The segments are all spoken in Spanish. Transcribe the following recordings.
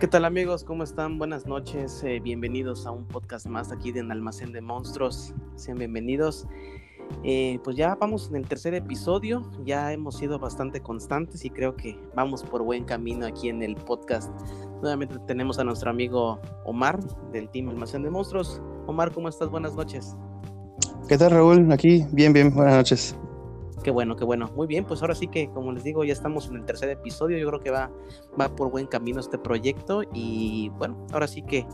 ¿Qué tal amigos? ¿Cómo están? Buenas noches. Eh, bienvenidos a un podcast más aquí de Almacén de Monstruos. Sean bienvenidos. Eh, pues ya vamos en el tercer episodio. Ya hemos sido bastante constantes y creo que vamos por buen camino aquí en el podcast. Nuevamente tenemos a nuestro amigo Omar del Team Almacén de Monstruos. Omar, ¿cómo estás? Buenas noches. ¿Qué tal Raúl? Aquí, bien, bien. Buenas noches. Qué bueno, qué bueno. Muy bien, pues ahora sí que, como les digo, ya estamos en el tercer episodio. Yo creo que va, va por buen camino este proyecto. Y bueno, ahora sí que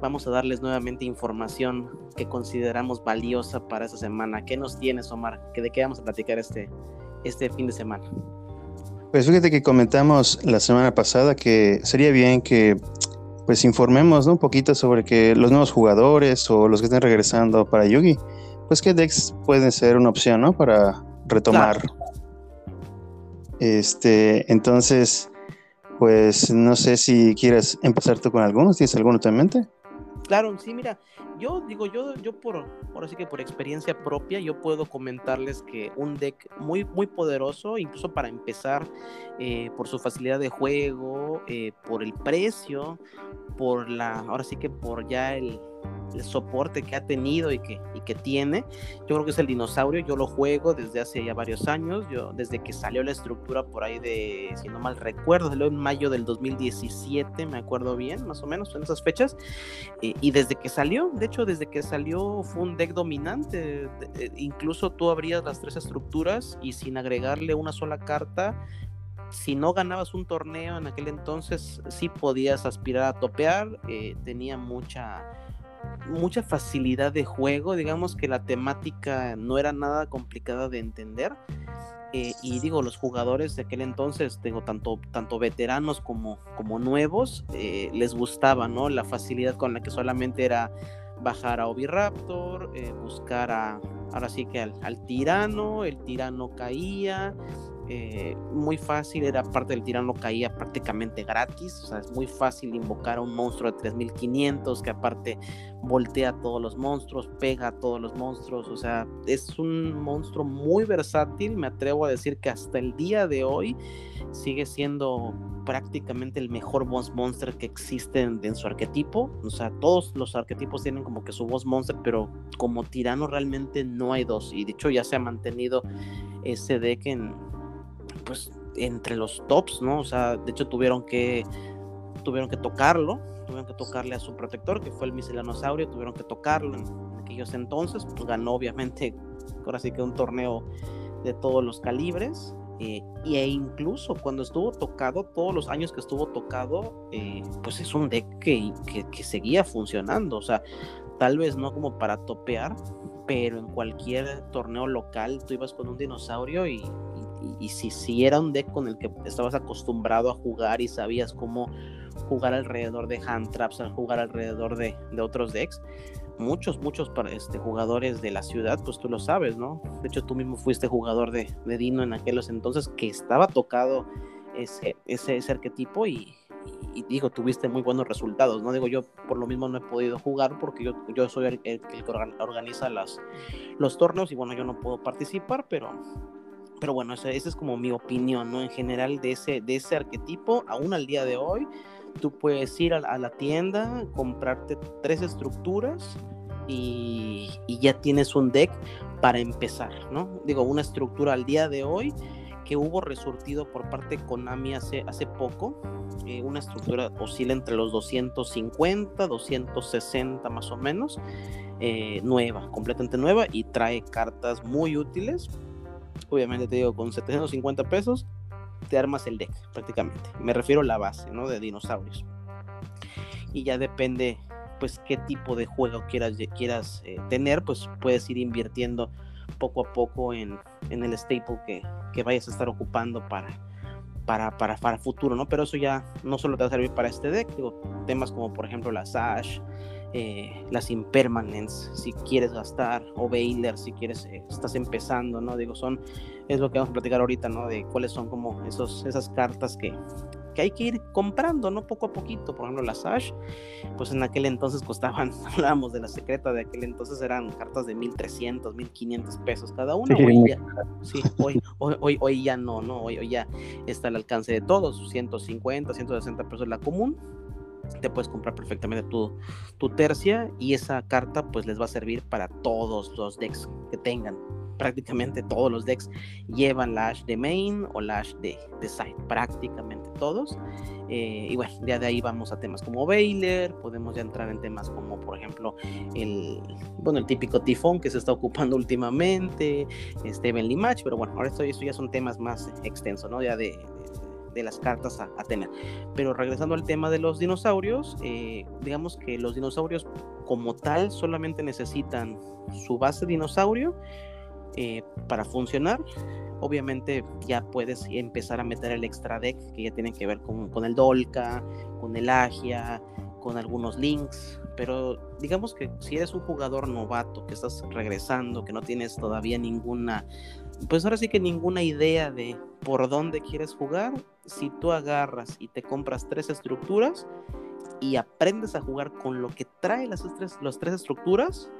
vamos a darles nuevamente información que consideramos valiosa para esta semana. ¿Qué nos tienes, Omar? ¿De qué vamos a platicar este, este fin de semana? Pues fíjate que comentamos la semana pasada que sería bien que pues informemos un poquito sobre que los nuevos jugadores o los que estén regresando para Yugi, pues que Dex puede ser una opción, ¿no? Para retomar. Este, entonces, pues no sé si quieres empezar tú con algunos, ¿tienes alguno en mente? Claro, sí, mira, yo digo, yo, yo por, ahora sí que por experiencia propia, yo puedo comentarles que un deck muy, muy poderoso, incluso para empezar, eh, por su facilidad de juego, eh, por el precio, por la, ahora sí que por ya el, el soporte que ha tenido y que, y que tiene. Yo creo que es el dinosaurio, yo lo juego desde hace ya varios años, yo desde que salió la estructura por ahí de, si no mal recuerdo, salió en mayo del 2017, me acuerdo bien, más o menos, en esas fechas, y desde que salió, de hecho, desde que salió fue un deck dominante, incluso tú abrías las tres estructuras y sin agregarle una sola carta, si no ganabas un torneo en aquel entonces, sí podías aspirar a topear, eh, tenía mucha mucha facilidad de juego, digamos que la temática no era nada complicada de entender. Eh, y digo, los jugadores de aquel entonces, tanto, tanto veteranos como, como nuevos, eh, les gustaba, ¿no? La facilidad con la que solamente era bajar a Oviraptor, eh, buscar a, ahora sí que al, al, tirano, el tirano caía, eh, muy fácil, era parte del tirano caía prácticamente gratis, o sea, es muy fácil invocar a un monstruo de 3500 que aparte voltea a todos los monstruos, pega a todos los monstruos, o sea, es un monstruo muy versátil, me atrevo a decir que hasta el día de hoy sigue siendo prácticamente el mejor boss monster que existe en, en, su arquetipo. O sea, todos los arquetipos tienen como que su boss monster, pero como tirano realmente no hay dos. Y de hecho ya se ha mantenido ese deck en, pues entre los tops, ¿no? O sea, de hecho tuvieron que tuvieron que tocarlo, tuvieron que tocarle a su protector, que fue el miselanosaurio, tuvieron que tocarlo en, aquellos entonces, pues ganó obviamente, ahora sí que un torneo de todos los calibres, eh, e incluso cuando estuvo tocado, todos los años que estuvo tocado, eh, pues es un deck que, que, seguía funcionando, o sea, tal vez no como para topear, pero en cualquier torneo local tú ibas con un dinosaurio y, y, si, si era un deck con el que estabas acostumbrado a jugar y sabías cómo jugar alrededor de hand traps, jugar alrededor de, de otros decks, muchos, muchos este, jugadores de la ciudad, pues tú lo sabes, ¿no? De hecho, tú mismo fuiste jugador de, de Dino en aquellos entonces que estaba tocado ese, ese, ese arquetipo y, y, digo, tuviste muy buenos resultados, ¿no? Digo, yo por lo mismo no he podido jugar porque yo, yo soy el que organiza las, los torneos y bueno, yo no puedo participar, pero pero bueno, esa, esa, es como mi opinión, ¿no? En general de ese, de ese arquetipo, aún al día de hoy, tú puedes ir a, la tienda, comprarte tres estructuras y, y, ya tienes un deck para empezar, ¿no? Digo, una estructura al día de hoy que hubo resurtido por parte de Konami hace, hace poco, eh, una estructura oscila entre los 250, 260 más o menos, eh, nueva, completamente nueva y trae cartas muy útiles obviamente te digo, con 750 pesos te armas el deck prácticamente. Me refiero a la base, ¿no? De dinosaurios. Y ya depende, pues, qué tipo de juego quieras, quieras eh, tener, pues puedes ir invirtiendo poco a poco en, en el staple que, que, vayas a estar ocupando para, para, para, para futuro, ¿no? Pero eso ya no solo te va a servir para este deck, digo, temas como por ejemplo la Sash, eh, las impermanents si quieres gastar o Baylor si quieres eh, estás empezando no digo son es lo que vamos a platicar ahorita no de cuáles son como esos esas cartas que, que hay que ir comprando no poco a poquito. Por ejemplo las Ash pues en aquel entonces costaban hablábamos de la secreta de aquel entonces eran cartas de 1300 1500 pesos cada una. Hoy ya, sí, hoy, hoy, hoy, ya no no hoy, hoy ya está al alcance de todos 150 160 pesos la común te puedes comprar perfectamente tu, tu tercia y esa carta pues les va a servir para todos los decks que tengan. Prácticamente todos los decks llevan la de main o la de, de side, prácticamente todos. Eh, y bueno, ya de ahí vamos a temas como Baylor, podemos ya entrar en temas como por ejemplo el, bueno, el típico tifón que se está ocupando últimamente, este Evenly Match, pero bueno, ahora esto, ya son temas más extensos, ¿no? Ya de las cartas a, tener. Pero regresando al tema de los dinosaurios, eh, digamos que los dinosaurios como tal solamente necesitan su base dinosaurio eh, para funcionar. Obviamente ya puedes empezar a meter el extra deck que ya tienen que ver con, con el Dolca, con el Agia, con algunos links, pero digamos que si eres un jugador novato que estás regresando, que no tienes todavía ninguna, pues ahora sí que ninguna idea de por dónde quieres jugar, si tú agarras y te compras tres estructuras y aprendes a jugar con lo que trae las tres, las tres estructuras,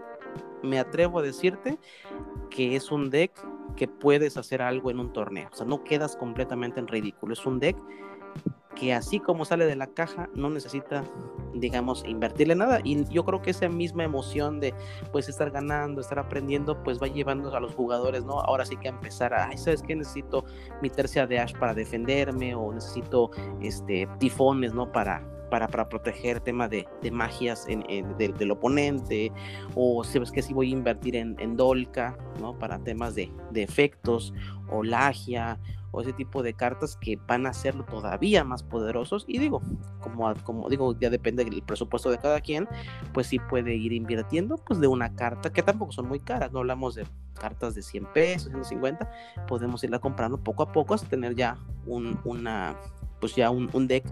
me atrevo a decirte que es un deck que puedes hacer algo en un torneo. O sea, no quedas completamente en ridículo. Es un deck que así como sale de la caja no necesita, digamos, invertirle nada. Y yo creo que esa misma emoción de pues estar ganando, estar aprendiendo, pues va llevando a los jugadores, ¿no? Ahora sí que a empezar a, ¿sabes qué? Necesito mi tercia de Ash para defenderme o necesito este tifones, ¿no? Para, para, para proteger tema de, de magias en, del oponente, o sabes que si voy a invertir en, Dolca, ¿no? Para temas de, de efectos, o Lagia, o ese tipo de cartas que van a hacerlo todavía más poderosos. Y digo, como, como digo, ya depende del presupuesto de cada quien, pues sí puede ir invirtiendo pues de una carta que tampoco son muy caras, no hablamos de cartas de 100 pesos, 150, podemos irla comprando poco a poco hasta tener ya un, una, pues ya un, un, deck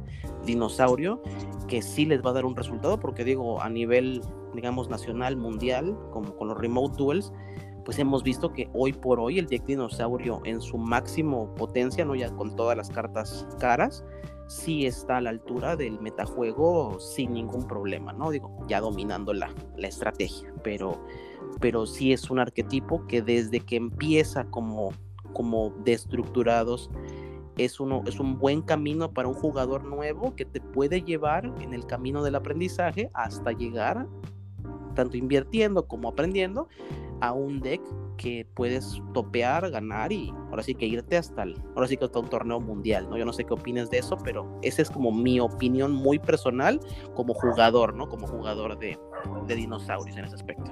dinosaurio que sí les va a dar un resultado, porque digo, a nivel, digamos, nacional, mundial, como con los remote duels, pues hemos visto que hoy por hoy el deck dinosaurio en su máximo potencia, no ya con todas las cartas caras, sí está a la altura del metajuego sin ningún problema, ¿no? Digo, ya dominando la, la estrategia, pero, pero sí es un arquetipo que desde que empieza como, como destructurados es, uno, es un buen camino para un jugador nuevo que te puede llevar en el camino del aprendizaje hasta llegar, tanto invirtiendo como aprendiendo, a un deck que puedes topear, ganar y ahora sí que irte hasta el, ahora sí que hasta un torneo mundial, ¿no? Yo no sé qué opines de eso, pero esa es como mi opinión muy personal como jugador, ¿no? Como jugador de, de dinosaurios en ese aspecto.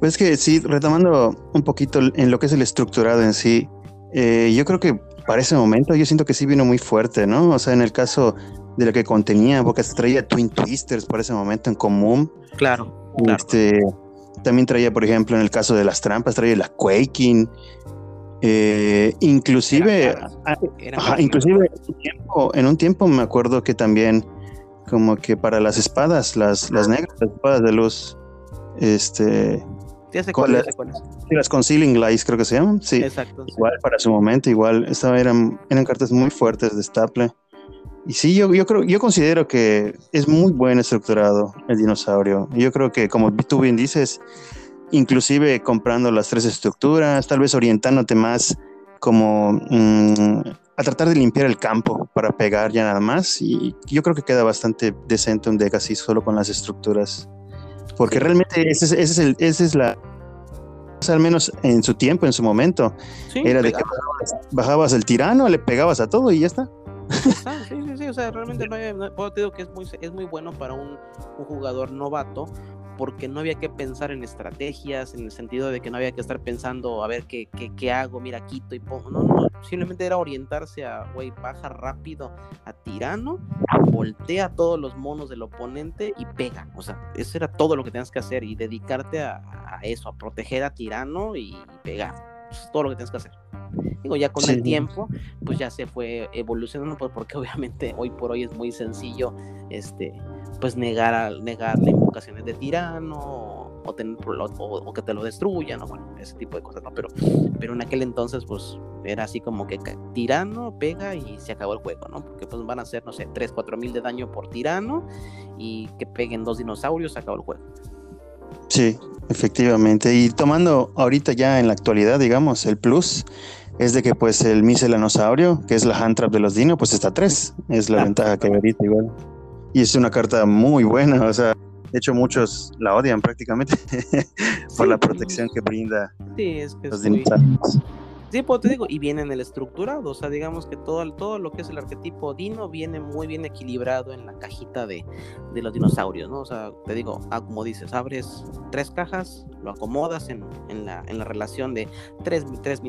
Pues que sí, retomando un poquito en lo que es el estructurado en sí, eh, yo creo que para ese momento yo siento que sí vino muy fuerte, ¿no? O sea, en el caso de lo que contenía, porque hasta traía Twin Twisters para ese momento en común. Claro. claro. También traía, por ejemplo, en el caso de las trampas, traía la Quaking. Eh, inclusive, ah, inclusive en un, tiempo, me acuerdo que también como que para las espadas, las, las negras, las espadas de luz, este, con las, las Concealing Lights creo que se llaman, sí. Exacto. Igual para su momento, igual, eran, eran cartas muy fuertes de Staple. Y sí, yo, yo creo, yo considero que es muy buen estructurado el dinosaurio. Yo creo que, como tú bien dices, inclusive comprando las tres estructuras, tal vez orientándote más como mm, a tratar de limpiar el campo para pegar ya nada más. Y yo creo que queda bastante decente un deck así solo con las estructuras. Porque realmente ese es, ese es, el, ese es la... al menos en su tiempo, en su momento, era de que bajabas el tirano, le pegabas a todo y ya está. Sí, sí, sí, o sea, realmente no, hay, te digo que es muy, es muy bueno para un, un, jugador novato porque no había que pensar en estrategias, en el sentido de que no había que estar pensando, a ver qué, qué, qué hago, mira, quito y pongo. No, no, simplemente era orientarse a, güey, baja rápido a tirano, voltea todos los monos del oponente y pega. O sea, eso era todo lo que tenías que hacer y dedicarte a, a eso, a proteger a tirano y pegar todo lo que tienes que hacer. Digo, ya con el tiempo, pues ya se fue evolucionando, pues porque obviamente hoy por hoy es muy sencillo, este, pues negar, negar las invocaciones de tirano o, tener, o, que te lo destruyan, o bueno, ese tipo de cosas, ¿no? Pero, pero en aquel entonces, pues era así como que tirano, pega y se acabó el juego, ¿no? Porque pues van a ser, no sé, 3, 4 mil de daño por tirano y que peguen dos dinosaurios, se acabó el juego. Sí, efectivamente. Y tomando ahorita ya en la actualidad, digamos, el plus es de que pues el miselanosaurio, que es la hand trap de los dino, pues está tres. Es la ventaja que ahorita igual. Y es una carta muy buena, o sea, de hecho muchos la odian prácticamente por la protección que brinda sí, es que los dinosaurios. Pues te digo, y viene en el estructurado, o sea, digamos que todo, todo lo que es el arquetipo dino viene muy bien equilibrado en la cajita de, de los dinosaurios, ¿no? O sea, te digo, ah, como dices, abres tres cajas, lo acomodas en, en la, en la relación de tres, tres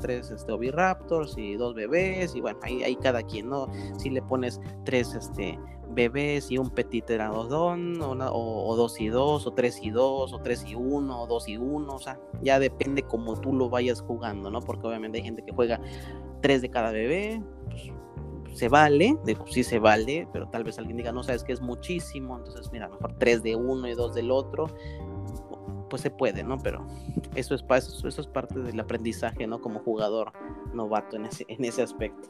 tres este, oviraptors y dos bebés, y bueno, ahí, ahí cada quien, ¿no? Si le pones tres este, bebés y un petit pteranodon, o, o, o dos y dos, o tres y dos, o tres y uno, o dos y uno, o sea, ya depende como tú lo vayas jugando, ¿no? Porque obviamente hay gente que juega tres de cada bebé, pues, se vale, digo, sí se vale, pero tal vez alguien diga, no sabes que es muchísimo, entonces mira, mejor tres de uno y dos del otro, pues se puede, ¿no? Pero eso es, eso, eso es parte del aprendizaje, ¿no? Como jugador novato en ese, en ese aspecto.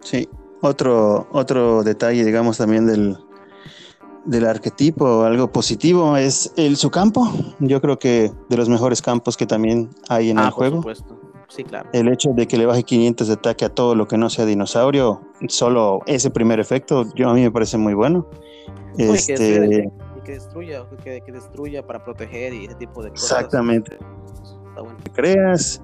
Sí, otro, otro detalle, digamos, también del, del arquetipo, algo positivo, es el su campo. Yo creo que de los mejores campos que también hay en ah, el por juego. supuesto. Sí, claro. El hecho de que le baje 500 de ataque a todo lo que no sea dinosaurio, solo ese primer efecto, yo a mí me parece muy bueno. No, y que Este, destruya, que destruya, que, que destruya para proteger y ese tipo de cosas. exactamente. Está bueno. Creas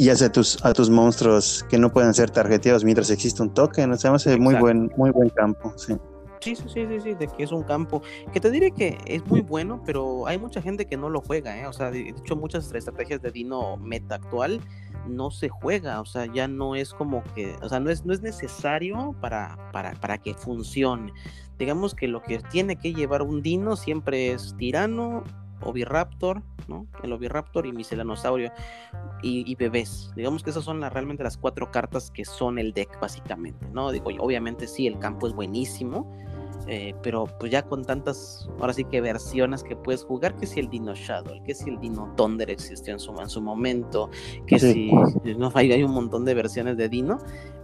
y hace a tus, a tus monstruos que no pueden ser tarjeteados mientras existe un token. O sea, hace muy buen, muy buen campo. Sí. Sí, sí, sí, sí, de que es un campo que te diré que es muy bueno, pero hay mucha gente que no lo juega, ¿eh? O sea, de de hecho muchas estrategias de Dino meta actual no se juega, o sea, ya no es como que, o sea, no es, no es necesario para, para, para que funcione. Digamos que lo que tiene que llevar un Dino siempre es Tirano, Oviraptor, ¿no? El Oviraptor y Miselanosaurio y, y bebés. Digamos que esas son las- realmente las cuatro cartas que son el deck, básicamente, ¿no? Digo, obviamente sí, el campo es buenísimo, eh, pero pues ya con tantas, ahora sí que versiones que puedes jugar, que si el Dino Shadow, que si el Dino Thunder existió en su, en su momento, que Sí. si, no, hay, hay un montón de versiones de Dino,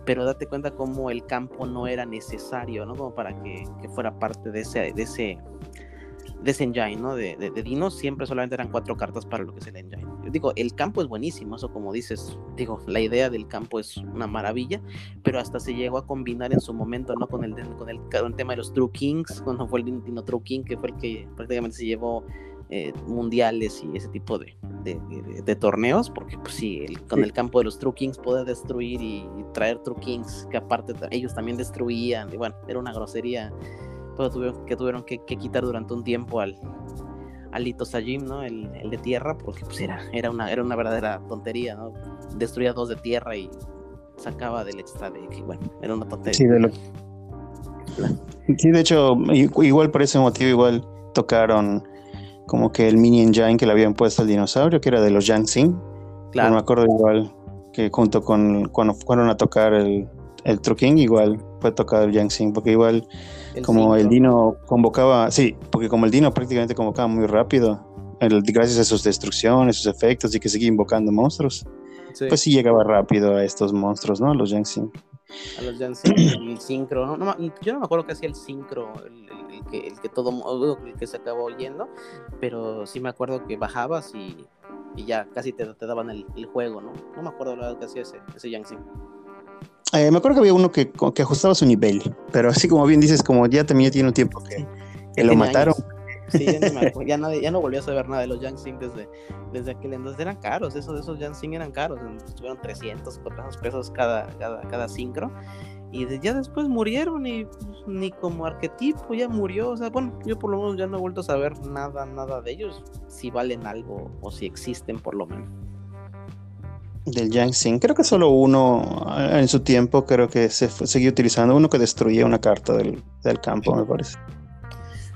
pero date cuenta cómo el campo no era necesario, ¿no? Como para que, que fuera parte de ese, de ese, de ese engine, ¿no? De, de, de Dino siempre solamente eran cuatro cartas para lo que es el engine. Yo digo, el campo es buenísimo, eso como dices, digo, la idea del campo es una maravilla, pero hasta se llegó a combinar en su momento, ¿no? Con el, con el, con el tema de los True Kings, cuando fue el Dino, True King, que fue el que prácticamente se llevó eh, mundiales y ese tipo de, de, de- de torneos, porque pues sí, el- con Sí. el campo de los True Kings poder destruir y, y traer True Kings, que aparte ellos también destruían, y bueno, era una grosería pero tuvieron, que tuvieron que, que quitar durante un tiempo al, al Lito Sajim, ¿no? El, el de tierra, porque pues era, era, una, era una verdadera tontería, ¿no? Destruía dos de tierra y sacaba del extra de que, bueno, era una tontería. Sí, de lo- Sí, de hecho, igual por ese motivo, igual tocaron como que el mini engine que le habían puesto al dinosaurio, que era de los Yangtze. claro. me acuerdo igual que junto con cuando fueron a tocar el, el igual fue tocado el Yangtze, porque igual el como el cinco. Dino convocaba, sí, porque como el Dino prácticamente convocaba muy rápido, el- gracias a sus destrucciones, sus efectos y que seguía invocando monstruos, Sí, pues sí llegaba rápido a estos monstruos, ¿no? Los Yangtze. a los Janssen, el sincro, ¿no? No yo no me acuerdo que hacía el sincro, el, el- el que, el que todo, el que se acabó oyendo, pero sí me acuerdo que bajabas y, y ya casi te, te daban el, el juego, ¿no? No me acuerdo verdad que hacía ese, ese Janssen. Eh, me acuerdo que había uno que, que ajustaba su nivel, pero así como bien dices, como ya también tiene un tiempo que, que lo mataron. años. Sí, ya, ni me ya, nadie- ya no volví a saber nada de los Yansing desde, desde aquel entonces. Eran caros, esos, esos Yansing eran caros. Estuvieron 300, 400 pesos cada, cada, cada sincro. Y de- ya después murieron y pues, ni como arquetipo ya murió. O sea, bueno, yo por lo menos ya no he vuelto a saber nada, nada de ellos. Si valen algo o si existen por lo menos. Del Yangtze. Creo que solo uno eh, en su tiempo, creo que se fue- seguía utilizando uno que destruía una carta del, del campo, me parece.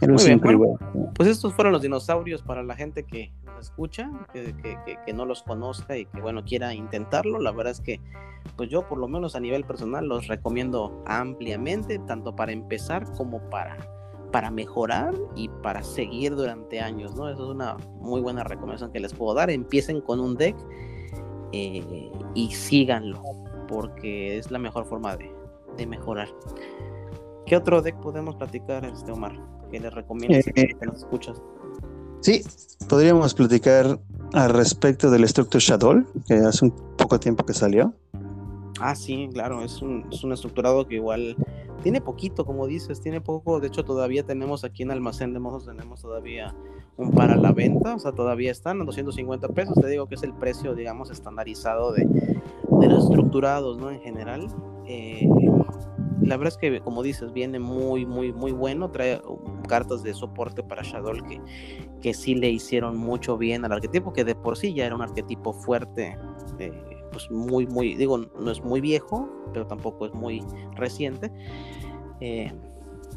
Muy bien, bueno. Pues estos fueron los dinosaurios para la gente que nos escucha, que, que- que- que no los conozca y que bueno quiera intentarlo. La verdad es que pues yo por lo menos a nivel personal los recomiendo ampliamente, tanto para empezar como para, para mejorar y para seguir durante años, ¿no? Eso es una muy buena recomendación que les puedo dar. Empiecen con un deck eh, y síganlo, porque es la mejor forma de, de mejorar. ¿Qué otro deck podemos platicar, este Omar? Que les recomiendas Eh, que nos escuchas. Sí, podríamos platicar al respecto del Structure Shadow, que hace un poco tiempo que salió. Ah, sí, claro, es un, es un estructurado que igual tiene poquito, como dices, tiene poco. De hecho, todavía tenemos aquí en Almacén de Mozos, tenemos todavía un para la venta, o sea, todavía están a 250 pesos. Te digo que es el precio, digamos, estandarizado de, de los estructurados, ¿no? En general. Eh, la verdad es que, como dices, viene muy, muy, muy bueno. Trae um, cartas de soporte para Shadow que, que sí le hicieron mucho bien al arquetipo, que de por sí ya era un arquetipo fuerte. Eh, pues muy, muy, digo, no es muy viejo, pero tampoco es muy reciente. Eh,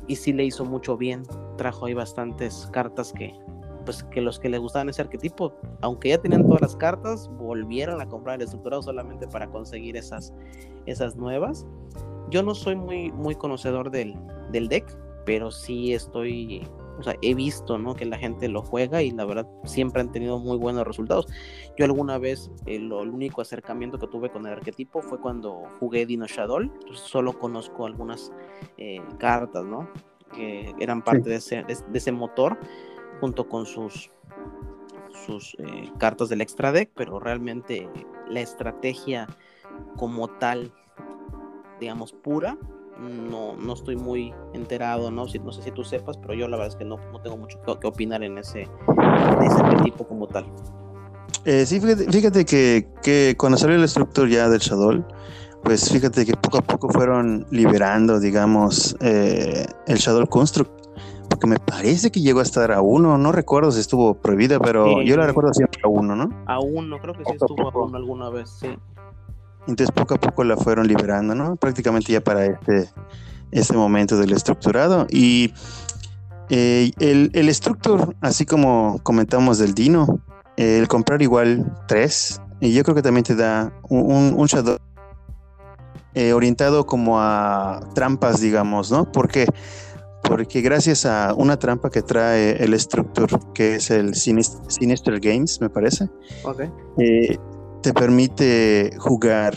y sí le hizo mucho bien, trajo ahí bastantes cartas que, pues que los que le gustaban ese arquetipo, aunque ya tenían todas las cartas, volvieron a comprar el estructurado solamente para conseguir esas, esas nuevas. Yo no soy muy, muy conocedor del, del deck, pero sí estoy o sea, he visto, ¿no? Que la gente lo juega y la verdad siempre han tenido muy buenos resultados. Yo alguna vez, eh, el único acercamiento que tuve con el arquetipo fue cuando jugué Dino Shadow, solo conozco algunas eh, cartas, ¿no? Que eran parte de, ese, de, ese motor, junto con sus, sus eh, cartas del extra deck, pero realmente la estrategia como tal, digamos, pura, no, no estoy muy enterado, ¿no? Si, no sé si tú sepas, pero yo la verdad es que no, no tengo mucho que, opinar en ese, ese tipo como tal. Eh, sí, fíjate, que, que, cuando salió el estructura ya del Shadow, pues fíjate que poco a poco fueron liberando, digamos, eh, el Shadow Construct. Porque me parece que llegó a estar a uno, no recuerdo si estuvo prohibida, pero yo la recuerdo siempre a uno, ¿no? A uno, creo que sí estuvo a uno alguna vez, sí. Entonces poco a poco la fueron liberando, ¿no? Prácticamente ya para este, este momento del estructurado. Y eh, el, el Structure, así como comentamos del Dino, el comprar igual tres, y yo creo que también te da un, un Shadow eh, orientado como a trampas, digamos, ¿no? Porque porque gracias a una trampa que trae el Structure, que es el Sinister, Games, me parece, okay. eh, te permite jugar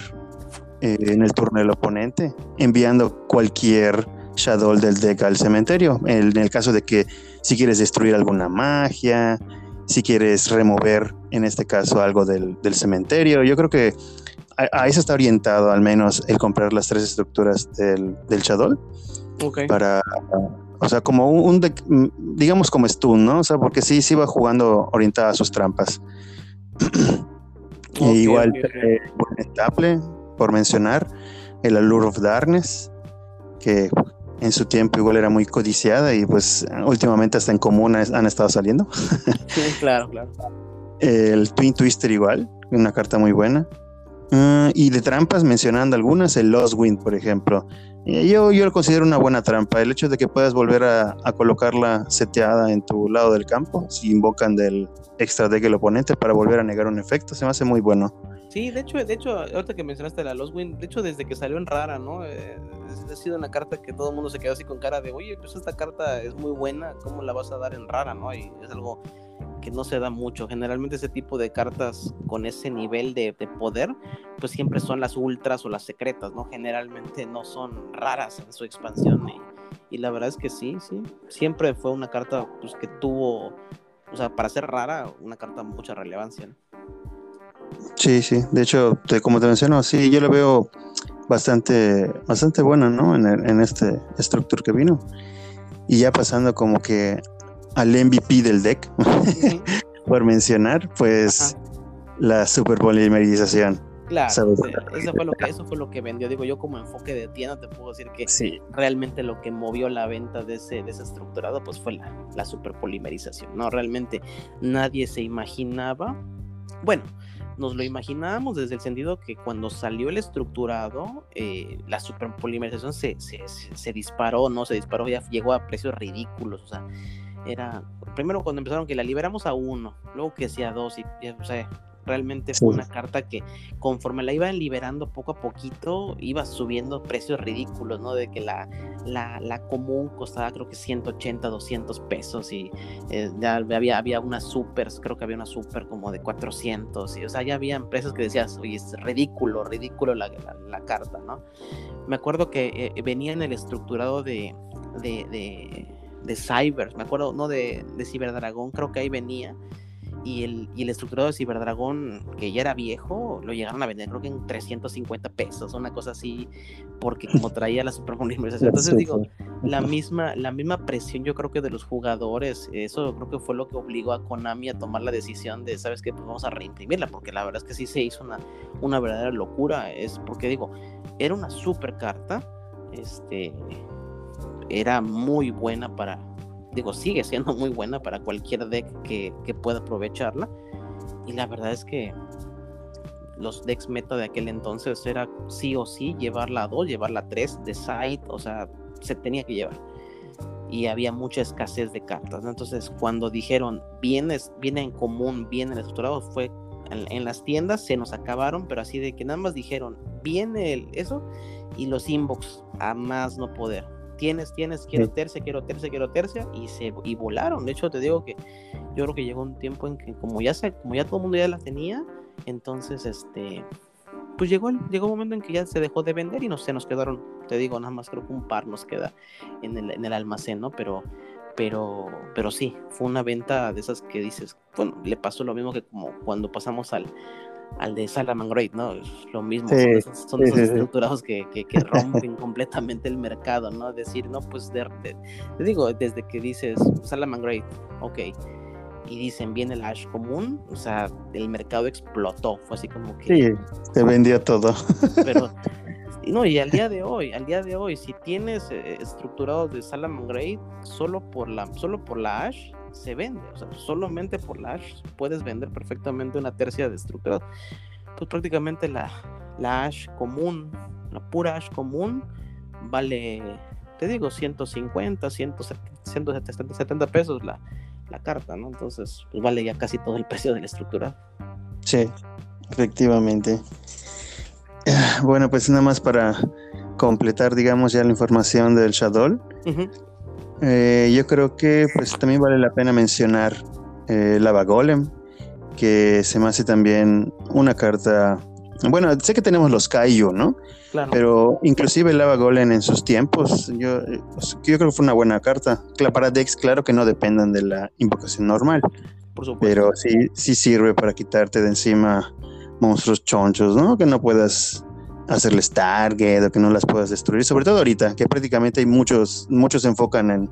eh, en el turno del oponente, enviando cualquier Shadow del deck al cementerio. En, el caso de que si quieres destruir alguna magia, si quieres remover, en este caso, algo del, cementerio. Yo creo que a, eso está orientado al menos el comprar las tres estructuras del, del Shadow. Para, o sea, como un, deck, digamos como Stun, ¿no? O sea, porque sí, sí va jugando orientada a sus trampas. igual, okay, okay. por mencionar, el Allure of Darkness, que en su tiempo igual era muy codiciada y pues últimamente hasta en común han estado saliendo. sí, claro, claro. El Twin Twister igual, una carta muy buena. Uh, y de trampas, mencionando algunas, el Lost Wind, por ejemplo. Yo, yo lo considero una buena trampa. El hecho de que puedas volver a, a, colocarla seteada en tu lado del campo, si invocan del extra deck el oponente para volver a negar un efecto, se me hace muy bueno. Sí, de hecho, de hecho, ahorita que mencionaste la Lost Wind, de hecho, desde que salió en rara, ¿no? Eh, ha sido una carta que todo el mundo se quedó así con cara de, oye, pues esta carta es muy buena, ¿cómo la vas a dar en rara, no? Y es algo que no se da mucho. Generalmente ese tipo de cartas con ese nivel de, de, poder, pues siempre son las ultras o las secretas, ¿no? Generalmente no son raras en su expansión. Y, y la verdad es que sí, sí. Siempre fue una carta pues, que tuvo, o sea, para ser rara, una carta de mucha relevancia, ¿no? Sí, sí. De hecho, te, como te menciono, sí, yo lo veo bastante, bastante bueno, ¿no? En, el, en este structure que vino. Y ya pasando como que al MVP del deck, por mencionar, pues la superpolimerización. Claro, eso fue, lo que, eso fue lo que vendió. Digo, yo como enfoque de tienda te puedo decir que sí. realmente lo que movió la venta de ese, de ese estructurado pues fue la, la superpolimerización. No, realmente nadie se imaginaba. Bueno, nos lo imaginábamos desde el sentido que cuando salió el estructurado, eh, la superpolimerización se, se, disparó, ¿no? Se disparó, ya llegó a precios ridículos, o sea, era, primero cuando empezaron que la liberamos a uno, luego que sea dos, y, o sea, realmente fue una carta que conforme la iban liberando poco a poquito, iba subiendo precios ridículos, ¿no? De que la, la, la común costaba creo que 180, 200 pesos y eh, ya había, había unas supers, creo que había una super como de 400, y, o sea, ya había empresas que decías, oye, es ridículo, ridículo la, la, carta, ¿no? Me acuerdo que eh, venía en el estructurado de, de, de, de Cyber, me acuerdo, no de, de Cyber Dragón, creo que ahí venía y el, y el estructurado de Ciberdragón, que ya era viejo, lo llegaron a vender creo que en 350 pesos, una cosa así, porque como traía la Super Entonces digo, la misma, la misma presión yo creo que de los jugadores, eso creo que fue lo que obligó a Konami a tomar la decisión de, ¿sabes qué? Pues vamos a reimprimirla, porque la verdad es que sí se hizo una, una verdadera locura, es porque digo, era una super carta, este, era muy buena para, digo, sigue siendo muy buena para cualquier deck que, pueda aprovecharla. Y la verdad es que los decks meta de aquel entonces era sí o sí llevarla a 2, llevarla a 3 de side, o sea, se tenía que llevar. Y había mucha escasez de cartas. Entonces, cuando dijeron, viene, viene en común, viene en estructurado, fue en, las tiendas, se nos acabaron, pero así de que nada más dijeron, viene el, eso, y los inbox a más no poder tienes, tienes, quiero tercia, quiero tercia, quiero tercia, y se y volaron. De hecho, te digo que yo creo que llegó un tiempo en que como ya se, como ya todo el mundo ya la tenía, entonces este pues llegó el, llegó un momento en que ya se dejó de vender y no se nos quedaron, te digo, nada más creo que un par nos queda en el, en el almacén, ¿no? Pero pero pero sí, fue una venta de esas que dices, bueno, le pasó lo mismo que como cuando pasamos al al de Salaman Great, ¿no? Es lo mismo, son esos, estructurados que, que, rompen completamente el mercado, ¿no? Decir, no, pues, te digo, desde que dices Salaman Great, ok, y dicen, viene el Ash común, o sea, el mercado explotó, fue así como que... Sí, se vendía todo. Pero, no, y al día de hoy, al día de hoy, si tienes eh, estructurados de Salaman Great, solo por la, solo por la Ash, se vende. O sea, solamente por la Ash puedes vender perfectamente una tercia de estructura. Pues prácticamente la, la Ash común, la pura Ash común, vale, te digo, 150, 170, pesos la, la carta, ¿no? Entonces, pues vale ya casi todo el precio de la estructura. Sí, efectivamente. Bueno, pues nada más para completar, digamos, ya la información del Shadow. Eh, yo creo que pues también vale la pena mencionar eh, Lava Golem, que se me hace también una carta. Bueno, sé que tenemos los Kaiju, ¿no? Claro. Pero inclusive Lava Golem en sus tiempos, yo, pues, yo creo que fue una buena carta. Para decks, claro que no dependan de la invocación normal. Por supuesto. Pero sí, sí sirve para quitarte de encima monstruos chonchos, ¿no? Que no puedas hacerles target o que no las puedas destruir, sobre todo ahorita, que prácticamente hay muchos, muchos se enfocan en,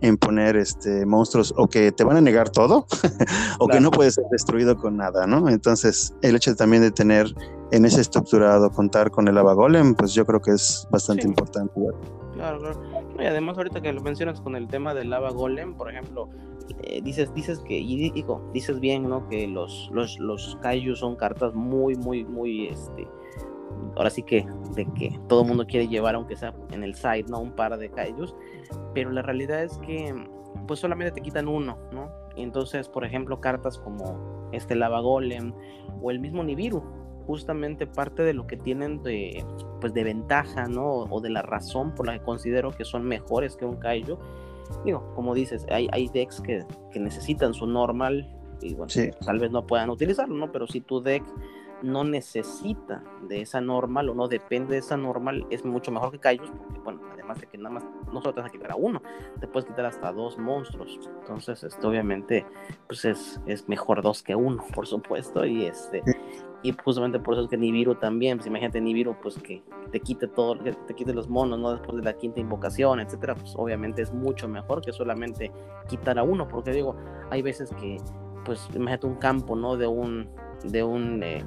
en poner este monstruos o que te van a negar todo o que no puedes ser destruido con nada, ¿no? Entonces, el hecho también de tener en ese estructurado contar con el Lava Golem, pues yo creo que es bastante importante. Claro, claro. Y además ahorita que lo mencionas con el tema del Lava Golem, por ejemplo, eh, dices dices que y digo, dices bien, ¿no? Que los los los Kaiju son cartas muy muy muy este ahora sí que de que todo el mundo quiere llevar aunque sea en el side, ¿no? Un par de kaijus, pero la realidad es que pues solamente te quitan uno, ¿no? entonces, por ejemplo, cartas como este Lava Golem o el mismo Nibiru, justamente parte de lo que tienen de pues de ventaja, ¿no? O de la razón por la que considero que son mejores que un kaiju. Digo, como dices, hay, hay decks que, que necesitan su normal y bueno, tal vez no puedan utilizarlo, ¿no? Pero si tu deck no necesita de esa normal o no depende de esa normal, es mucho mejor que Kaijus, porque bueno, además de que nada más no solo te vas a quitar a uno, te puedes quitar hasta dos monstruos. Entonces, esto obviamente, pues es, es mejor dos que uno, por supuesto, y este, y justamente por eso es que Nibiru también, pues imagínate Nibiru, pues que te quite todo, que te quite los monos, ¿no? Después de la quinta invocación, etcétera, pues obviamente es mucho mejor que solamente quitar a uno, porque digo, hay veces que, pues imagínate un campo, ¿no? De un, de un, eh,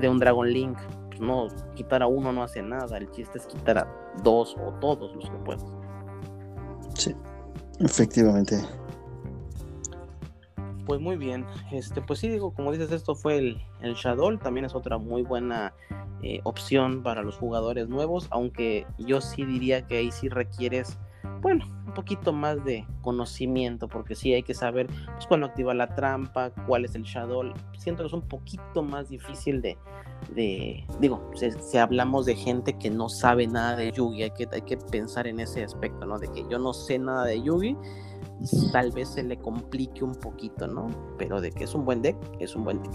de un Dragon Link. Pues no, quitar a uno no hace nada. El chiste es quitar a dos o todos los que puedas. Sí, efectivamente. Pues muy bien. Este, pues sí, digo, como dices, esto fue el, el Shadow. También es otra muy buena eh, opción para los jugadores nuevos. Aunque yo sí diría que ahí sí requieres bueno, un poquito más de conocimiento, porque sí hay que saber pues, cuándo activa la trampa, cuál es el shadow. Siento que es un poquito más difícil de, de digo, si, hablamos de gente que no sabe nada de Yugi, hay que, hay que pensar en ese aspecto, ¿no? De que yo no sé nada de Yugi, tal vez se le complique un poquito, ¿no? Pero de que es un buen deck, es un buen deck.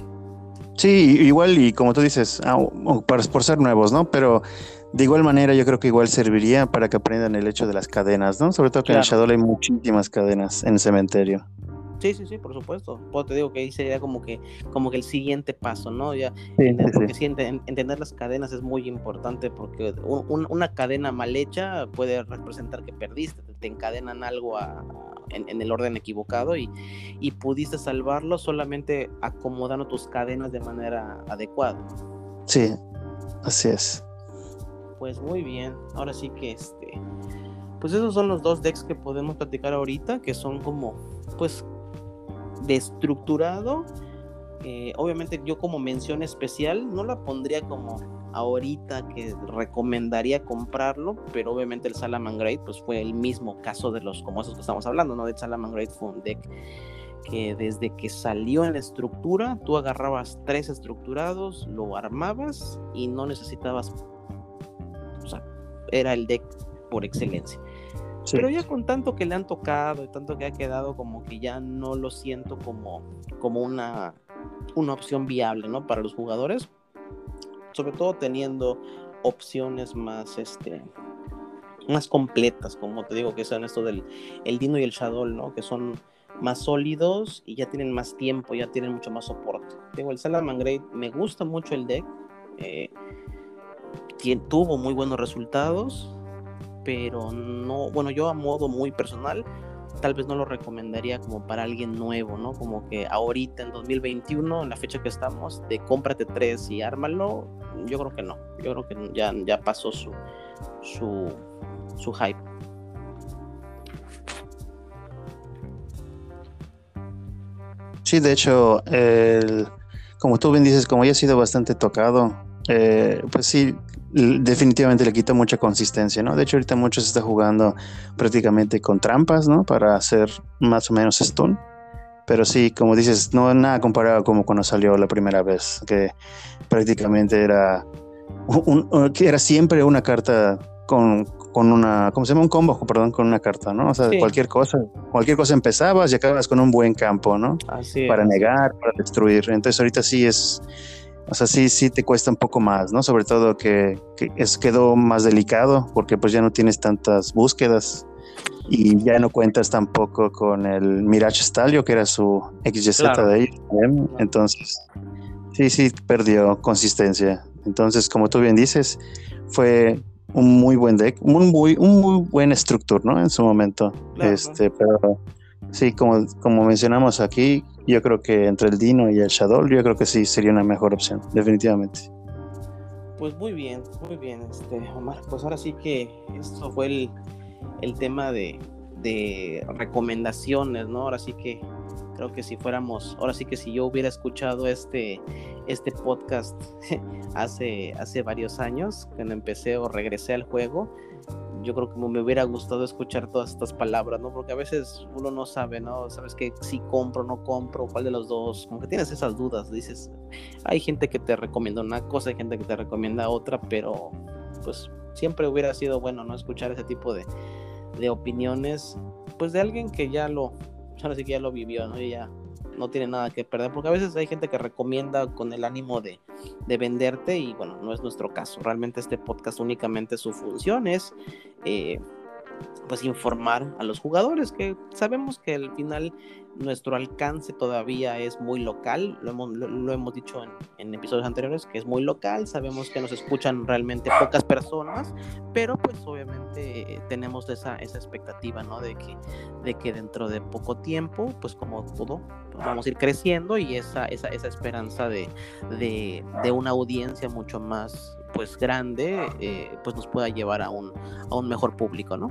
Sí, igual y como tú dices, ah, por ser nuevos, ¿no? Pero de igual manera, yo creo que igual serviría para que aprendan el hecho de las cadenas, ¿no? Sobre todo que en el Shadow hay muchísimas cadenas en el cementerio. Sí, sí, sí, por supuesto. Pues te digo que ahí sería como que, como que el siguiente paso, ¿no? Ya, porque sí. entender las cadenas es muy importante porque una cadena mal hecha puede representar que perdiste, te encadenan algo en, el orden equivocado y, y pudiste salvarlo solamente acomodando tus cadenas de manera adecuada. Sí, así es. Pues muy bien, ahora sí que este, pues esos son los dos decks que podemos platicar ahorita, que son como, pues de estructurado. Eh, obviamente yo como mención especial no la pondría como ahorita que recomendaría comprarlo, pero obviamente el Salaman Great pues fue el mismo caso de los como esos que estamos hablando, ¿no? De Salaman Great fue un deck que desde que salió en la estructura, tú agarrabas tres estructurados, lo armabas y no necesitabas, era el deck por excelencia. Pero ya con tanto que le han tocado y tanto que ha quedado como que ya no lo siento como, como una, una opción viable, ¿no? Para los jugadores. Sobre todo teniendo opciones más, este, más completas, como te digo, que son esto del el Dino y el Shadow, ¿no? Que son más sólidos y ya tienen más tiempo, ya tienen mucho más soporte. Digo, el Salaman Great me gusta mucho el deck. Eh, tuvo muy buenos resultados pero no, bueno, yo a modo muy personal, tal vez no lo recomendaría como para alguien nuevo, ¿no? Como que ahorita en 2021, en la fecha que estamos, de cómprate tres y ármalo, yo creo que no, yo creo que ya, ya pasó su, su, su hype. Sí, de hecho, el, como tú bien dices, como ya ha sido bastante tocado, eh, pues sí, definitivamente le quita mucha consistencia, ¿no? De hecho, ahorita muchos se está jugando prácticamente con trampas, ¿no? Para hacer más o menos stun. Pero sí, como dices, no nada comparado como cuando salió la primera vez, que prácticamente era, que era siempre una carta con, con, una, ¿cómo se llama? Un combo, perdón, con una carta, ¿no? O sea, cualquier cosa, cualquier cosa empezabas y acabas con un buen campo, ¿no? Así para negar, para destruir. Entonces ahorita sí es o sea, sí, sí te cuesta un poco más, ¿no? Sobre todo que, es, quedó más delicado porque pues ya no tienes tantas búsquedas y ya no cuentas tampoco con el Mirage Stalio, que era su XYZ de ahí. Entonces, sí, sí, perdió consistencia. Entonces, como tú bien dices, fue un muy buen deck, un muy, un muy buen estructura, ¿no? En su momento. este, pero sí, como, como mencionamos aquí, yo creo que entre el Dino y el Shadow, yo creo que sí sería una mejor opción, definitivamente. Pues muy bien, muy bien, este, Omar. Pues ahora sí que esto fue el, el tema de, de recomendaciones, ¿no? Ahora sí que creo que si fuéramos, ahora sí que si yo hubiera escuchado este, este podcast hace, hace varios años, cuando empecé o regresé al juego, yo creo que me hubiera gustado escuchar todas estas palabras, ¿no? Porque a veces uno no sabe, ¿no? Sabes que si compro no compro, cuál de los dos, como que tienes esas dudas, dices, hay gente que te recomienda una cosa, hay gente que te recomienda otra, pero pues siempre hubiera sido bueno, ¿no? Escuchar ese tipo de, de opiniones, pues de alguien que ya lo, ahora sí que ya lo vivió, ¿no? Y ya no tiene nada que perder, porque a veces hay gente que recomienda con el ánimo de, de venderte y bueno, no es nuestro caso. Realmente este podcast únicamente su función es eh, pues informar a los jugadores que sabemos que al final nuestro alcance todavía es muy local, lo hemos, lo, hemos dicho en, episodios anteriores, que es muy local, sabemos que nos escuchan realmente pocas personas, pero pues obviamente tenemos esa, esa expectativa, ¿no? De que, de que dentro de poco tiempo, pues como todo, vamos a ir creciendo y esa, esa, esa esperanza de, de, de una audiencia mucho más pues grande, eh, pues nos pueda llevar a un, a un mejor público, ¿no?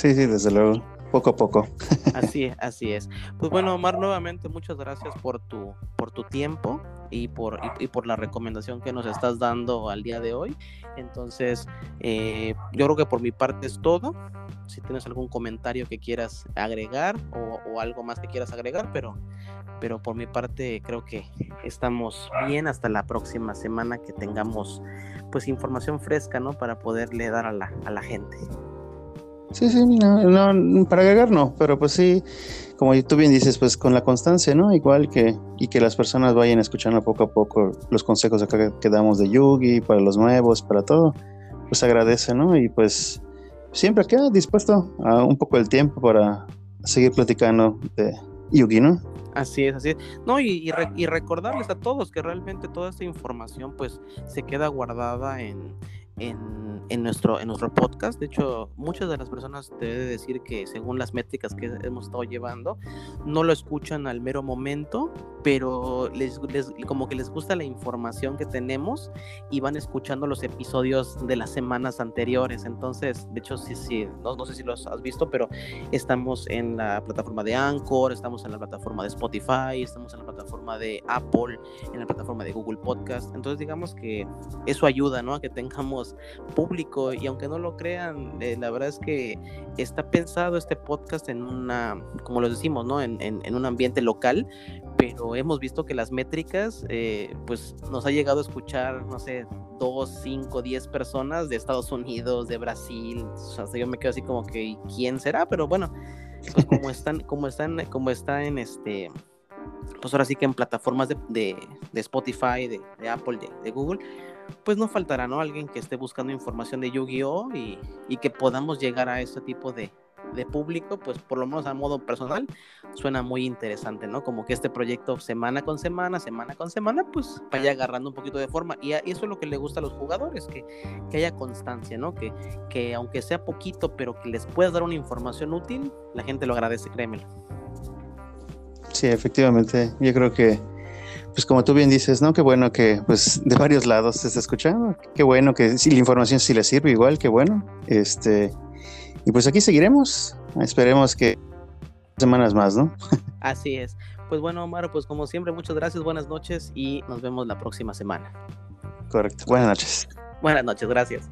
Sí, sí, desde luego. Poco a poco. Así es, así es. Pues bueno, Omar, nuevamente muchas gracias por tu, por tu tiempo y por, y, por la recomendación que nos estás dando al día de hoy. Entonces, eh, yo creo que por mi parte es todo. Si tienes algún comentario que quieras agregar o, o, algo más que quieras agregar, pero, pero por mi parte creo que estamos bien hasta la próxima semana que tengamos pues información fresca, ¿no? Para poderle dar a la, a la gente. Sí, sí, no, para agregar no, pero pues sí, como tú bien dices, pues con la constancia, ¿no? Igual que, y que las personas vayan escuchando poco a poco los consejos que damos de Yugi, para los nuevos, para todo, pues agradece, ¿no? Y pues siempre queda dispuesto a un poco el tiempo para seguir platicando de, Yugi, ¿no? Así es, así es. No, y, y, recordarles a todos que realmente toda esta información pues se queda guardada en, en, nuestro, en nuestro podcast. De hecho, muchas de las personas te debe decir que según las métricas que hemos estado llevando, no lo escuchan al mero momento, pero les, como que les gusta la información que tenemos y van escuchando los episodios de las semanas anteriores. Entonces, de hecho, sí, sí, no, no sé si los has visto, pero estamos en la plataforma de Anchor, estamos en la plataforma de Spotify, estamos en la plataforma de Apple, en la plataforma de Google Podcast. Entonces, digamos que eso ayuda, ¿no? A que tengamos público y aunque no lo crean, eh, la verdad es que está pensado este podcast en una, como lo decimos, ¿no? En, en, un ambiente local, pero hemos visto que las métricas, eh, pues nos ha llegado a escuchar, no sé, dos, cinco, diez personas de Estados Unidos, de Brasil, o sea, yo me quedo así como que, ¿quién será? Pero bueno, pues como están, como están, como está en este pues ahora sí que en plataformas de, de, Spotify, de, de Apple, de, Google, pues no faltará, ¿no? Alguien que esté buscando información de Yu-Gi-Oh! Y, y, que podamos llegar a este tipo de, público, pues por lo menos a modo personal, suena muy interesante, ¿no? Como que este proyecto semana con semana, semana con semana, pues vaya agarrando un poquito de forma. Y eso es lo que le gusta a los jugadores, que, que haya constancia, ¿no? Que, que aunque sea poquito, pero que les puedas dar una información útil, la gente lo agradece, créemelo. Sí, efectivamente. Yo creo que pues como tú bien dices, ¿no? Qué bueno que pues de varios lados se está escuchando. Qué bueno que si la información sí le sirve igual, qué bueno. Este, y pues aquí seguiremos. Esperemos que semanas más, ¿no? Así es. Pues bueno, Omar, pues como siempre, muchas gracias, buenas noches y nos vemos la próxima semana. Correcto. Buenas noches. Buenas noches, gracias.